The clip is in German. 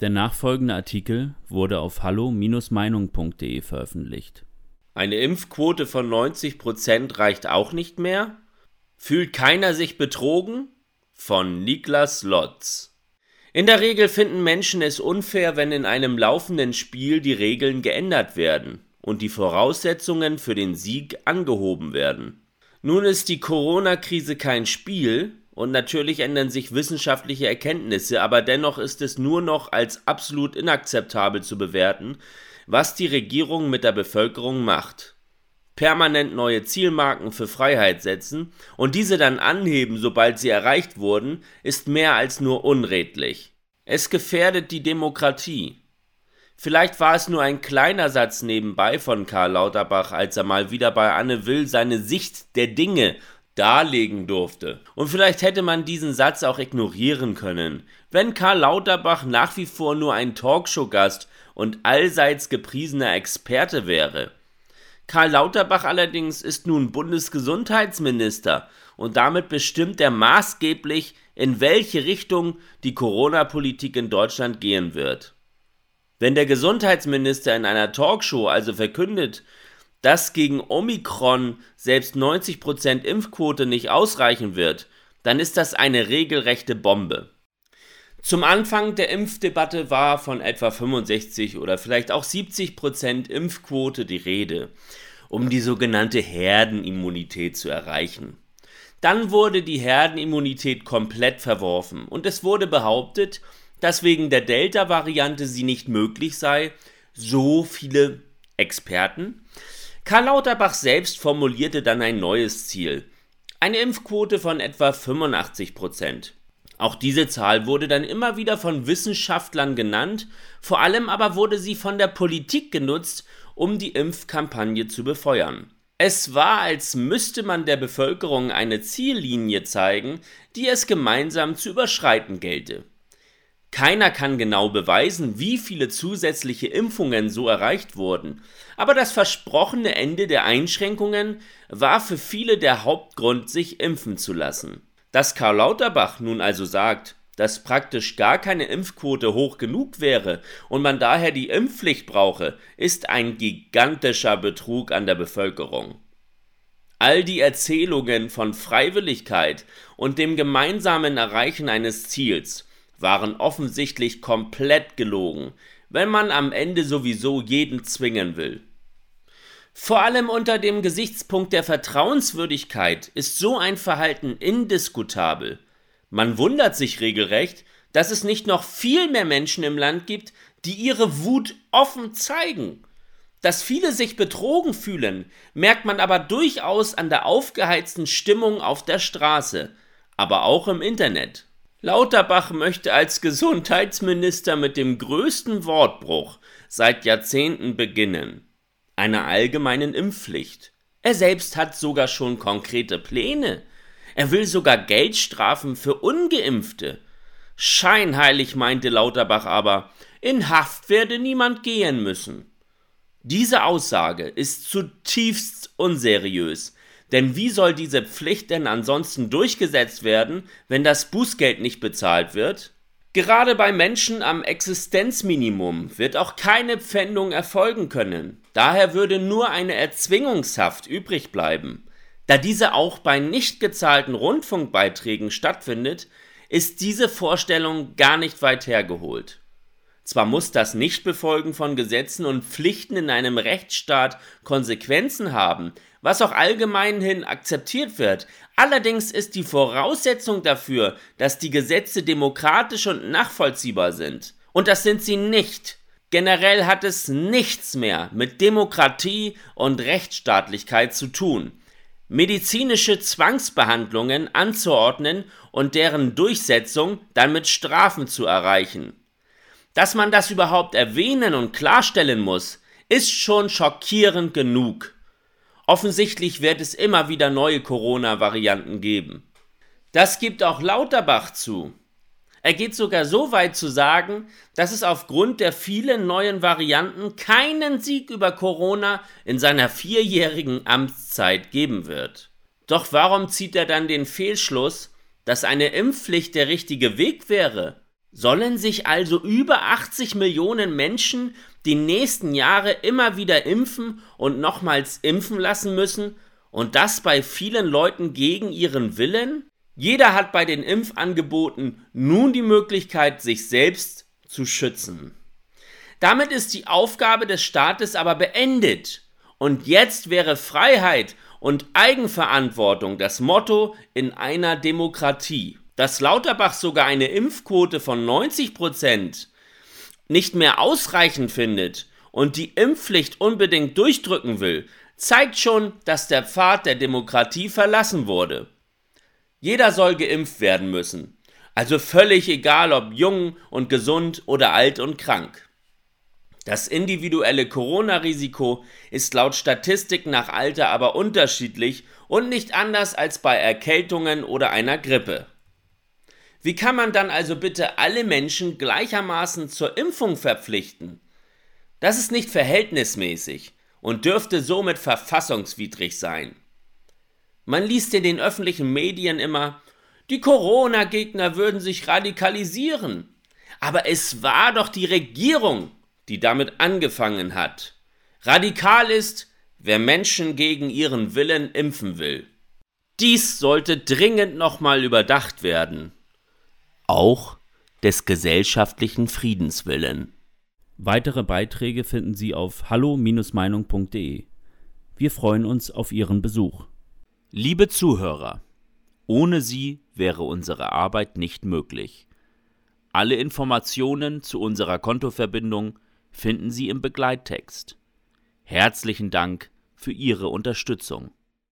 Der nachfolgende Artikel wurde auf hallo-meinung.de veröffentlicht. Eine Impfquote von 90 Prozent reicht auch nicht mehr? Fühlt keiner sich betrogen? Von Niklas Lotz. In der Regel finden Menschen es unfair, wenn in einem laufenden Spiel die Regeln geändert werden und die Voraussetzungen für den Sieg angehoben werden. Nun ist die Corona-Krise kein Spiel, und natürlich ändern sich wissenschaftliche Erkenntnisse, aber dennoch ist es nur noch als absolut inakzeptabel zu bewerten, was die Regierung mit der Bevölkerung macht. Permanent neue Zielmarken für Freiheit setzen und diese dann anheben, sobald sie erreicht wurden, ist mehr als nur unredlich. Es gefährdet die Demokratie. Vielleicht war es nur ein kleiner Satz nebenbei von Karl Lauterbach, als er mal wieder bei Anne Will seine Sicht der Dinge darlegen durfte. Und vielleicht hätte man diesen Satz auch ignorieren können, wenn Karl Lauterbach nach wie vor nur ein Talkshow-Gast und allseits gepriesener Experte wäre. Karl Lauterbach allerdings ist nun Bundesgesundheitsminister und damit bestimmt er maßgeblich, in welche Richtung die Corona-Politik in Deutschland gehen wird. Wenn der Gesundheitsminister in einer Talkshow also verkündet, dass gegen Omikron selbst 90% Impfquote nicht ausreichen wird, dann ist das eine regelrechte Bombe. Zum Anfang der Impfdebatte war von etwa 65 oder vielleicht auch 70% Impfquote die Rede, um die sogenannte Herdenimmunität zu erreichen. Dann wurde die Herdenimmunität komplett verworfen und es wurde behauptet, dass wegen der Delta-Variante sie nicht möglich sei, so viele Experten Karl Lauterbach selbst formulierte dann ein neues Ziel. Eine Impfquote von etwa 85 Prozent. Auch diese Zahl wurde dann immer wieder von Wissenschaftlern genannt, vor allem aber wurde sie von der Politik genutzt, um die Impfkampagne zu befeuern. Es war, als müsste man der Bevölkerung eine Ziellinie zeigen, die es gemeinsam zu überschreiten gelte. Keiner kann genau beweisen, wie viele zusätzliche Impfungen so erreicht wurden, aber das versprochene Ende der Einschränkungen war für viele der Hauptgrund, sich impfen zu lassen. Dass Karl Lauterbach nun also sagt, dass praktisch gar keine Impfquote hoch genug wäre und man daher die Impfpflicht brauche, ist ein gigantischer Betrug an der Bevölkerung. All die Erzählungen von Freiwilligkeit und dem gemeinsamen Erreichen eines Ziels waren offensichtlich komplett gelogen, wenn man am Ende sowieso jeden zwingen will. Vor allem unter dem Gesichtspunkt der Vertrauenswürdigkeit ist so ein Verhalten indiskutabel. Man wundert sich regelrecht, dass es nicht noch viel mehr Menschen im Land gibt, die ihre Wut offen zeigen. Dass viele sich betrogen fühlen, merkt man aber durchaus an der aufgeheizten Stimmung auf der Straße, aber auch im Internet. Lauterbach möchte als Gesundheitsminister mit dem größten Wortbruch seit Jahrzehnten beginnen, einer allgemeinen Impfpflicht. Er selbst hat sogar schon konkrete Pläne. Er will sogar Geldstrafen für ungeimpfte. Scheinheilig meinte Lauterbach aber, in Haft werde niemand gehen müssen. Diese Aussage ist zutiefst unseriös, denn wie soll diese Pflicht denn ansonsten durchgesetzt werden, wenn das Bußgeld nicht bezahlt wird? Gerade bei Menschen am Existenzminimum wird auch keine Pfändung erfolgen können. Daher würde nur eine Erzwingungshaft übrig bleiben. Da diese auch bei nicht gezahlten Rundfunkbeiträgen stattfindet, ist diese Vorstellung gar nicht weit hergeholt. Zwar muss das Nichtbefolgen von Gesetzen und Pflichten in einem Rechtsstaat Konsequenzen haben, was auch allgemein hin akzeptiert wird. Allerdings ist die Voraussetzung dafür, dass die Gesetze demokratisch und nachvollziehbar sind. Und das sind sie nicht. Generell hat es nichts mehr mit Demokratie und Rechtsstaatlichkeit zu tun. Medizinische Zwangsbehandlungen anzuordnen und deren Durchsetzung dann mit Strafen zu erreichen. Dass man das überhaupt erwähnen und klarstellen muss, ist schon schockierend genug. Offensichtlich wird es immer wieder neue Corona-Varianten geben. Das gibt auch Lauterbach zu. Er geht sogar so weit zu sagen, dass es aufgrund der vielen neuen Varianten keinen Sieg über Corona in seiner vierjährigen Amtszeit geben wird. Doch warum zieht er dann den Fehlschluss, dass eine Impfpflicht der richtige Weg wäre? Sollen sich also über 80 Millionen Menschen die nächsten Jahre immer wieder impfen und nochmals impfen lassen müssen und das bei vielen Leuten gegen ihren Willen? Jeder hat bei den Impfangeboten nun die Möglichkeit, sich selbst zu schützen. Damit ist die Aufgabe des Staates aber beendet. Und jetzt wäre Freiheit und Eigenverantwortung das Motto in einer Demokratie. Dass Lauterbach sogar eine Impfquote von 90 Prozent nicht mehr ausreichend findet und die Impfpflicht unbedingt durchdrücken will, zeigt schon, dass der Pfad der Demokratie verlassen wurde. Jeder soll geimpft werden müssen, also völlig egal ob jung und gesund oder alt und krank. Das individuelle Corona-Risiko ist laut Statistik nach Alter aber unterschiedlich und nicht anders als bei Erkältungen oder einer Grippe. Wie kann man dann also bitte alle Menschen gleichermaßen zur Impfung verpflichten? Das ist nicht verhältnismäßig und dürfte somit verfassungswidrig sein. Man liest in den öffentlichen Medien immer, die Corona-Gegner würden sich radikalisieren. Aber es war doch die Regierung, die damit angefangen hat. Radikal ist, wer Menschen gegen ihren Willen impfen will. Dies sollte dringend nochmal überdacht werden. Auch des gesellschaftlichen Friedens willen. Weitere Beiträge finden Sie auf hallo-meinung.de. Wir freuen uns auf Ihren Besuch. Liebe Zuhörer, ohne Sie wäre unsere Arbeit nicht möglich. Alle Informationen zu unserer Kontoverbindung finden Sie im Begleittext. Herzlichen Dank für Ihre Unterstützung.